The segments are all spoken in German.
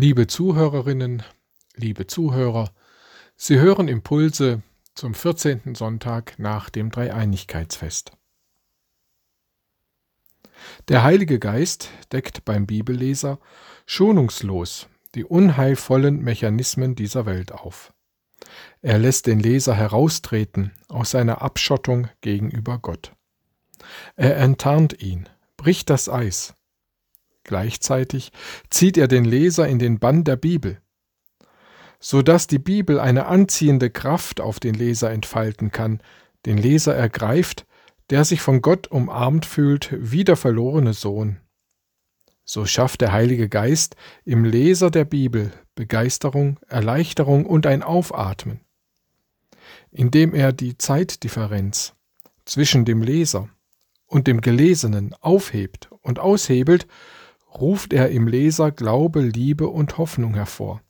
Liebe Zuhörerinnen, liebe Zuhörer, Sie hören Impulse zum 14. Sonntag nach dem Dreieinigkeitsfest. Der Heilige Geist deckt beim Bibelleser schonungslos die unheilvollen Mechanismen dieser Welt auf. Er lässt den Leser heraustreten aus seiner Abschottung gegenüber Gott. Er enttarnt ihn, bricht das Eis. Gleichzeitig zieht er den Leser in den Bann der Bibel, so dass die Bibel eine anziehende Kraft auf den Leser entfalten kann, den Leser ergreift, der sich von Gott umarmt fühlt wie der verlorene Sohn. So schafft der Heilige Geist im Leser der Bibel Begeisterung, Erleichterung und ein Aufatmen, indem er die Zeitdifferenz zwischen dem Leser und dem Gelesenen aufhebt und aushebelt, ruft er im Leser Glaube, Liebe und Hoffnung hervor.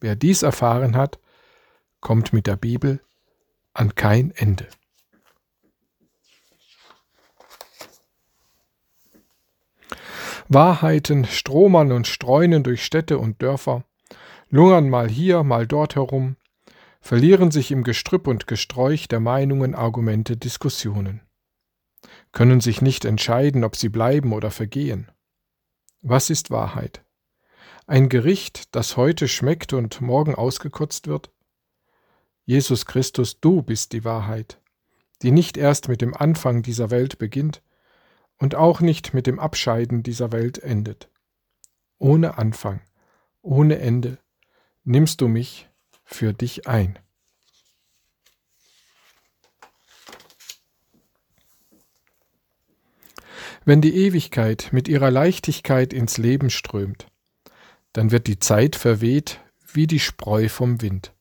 Wer dies erfahren hat, kommt mit der Bibel an kein Ende. Wahrheiten stromern und streunen durch Städte und Dörfer, lungern mal hier, mal dort herum, verlieren sich im Gestrüpp und Gesträuch der Meinungen, Argumente, Diskussionen, können sich nicht entscheiden, ob sie bleiben oder vergehen. Was ist Wahrheit? Ein Gericht, das heute schmeckt und morgen ausgekotzt wird? Jesus Christus, du bist die Wahrheit, die nicht erst mit dem Anfang dieser Welt beginnt, und auch nicht mit dem Abscheiden dieser Welt endet. Ohne Anfang, ohne Ende nimmst du mich für dich ein. Wenn die Ewigkeit mit ihrer Leichtigkeit ins Leben strömt, dann wird die Zeit verweht wie die Spreu vom Wind.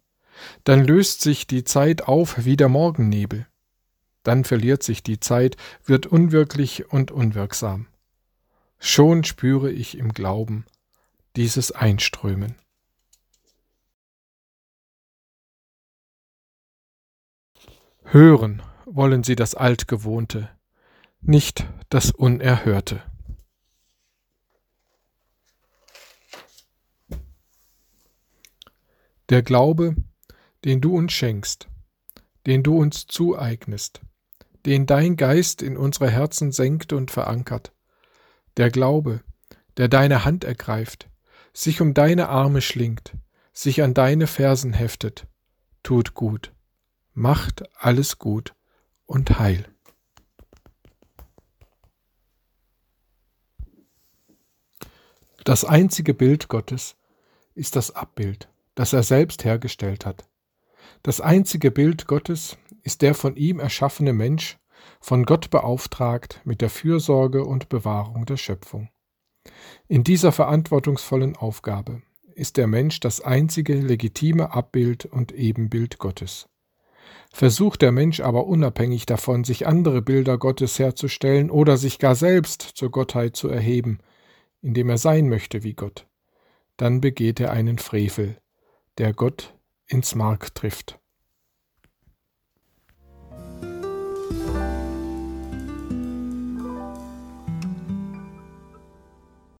Dann löst sich die Zeit auf wie der Morgennebel. Dann verliert sich die Zeit, wird unwirklich und unwirksam. Schon spüre ich im Glauben dieses Einströmen. Hören wollen sie das Altgewohnte, nicht das Unerhörte. Der Glaube, den du uns schenkst, den du uns zueignest, den dein Geist in unsere Herzen senkt und verankert. Der Glaube, der deine Hand ergreift, sich um deine Arme schlingt, sich an deine Fersen heftet, tut gut, macht alles gut und heil. Das einzige Bild Gottes ist das Abbild, das er selbst hergestellt hat. Das einzige Bild Gottes ist der von ihm erschaffene Mensch, von Gott beauftragt mit der Fürsorge und Bewahrung der Schöpfung. In dieser verantwortungsvollen Aufgabe ist der Mensch das einzige legitime Abbild und Ebenbild Gottes. Versucht der Mensch aber unabhängig davon, sich andere Bilder Gottes herzustellen oder sich gar selbst zur Gottheit zu erheben, indem er sein möchte wie Gott, dann begeht er einen Frevel, der Gott ins Mark trifft.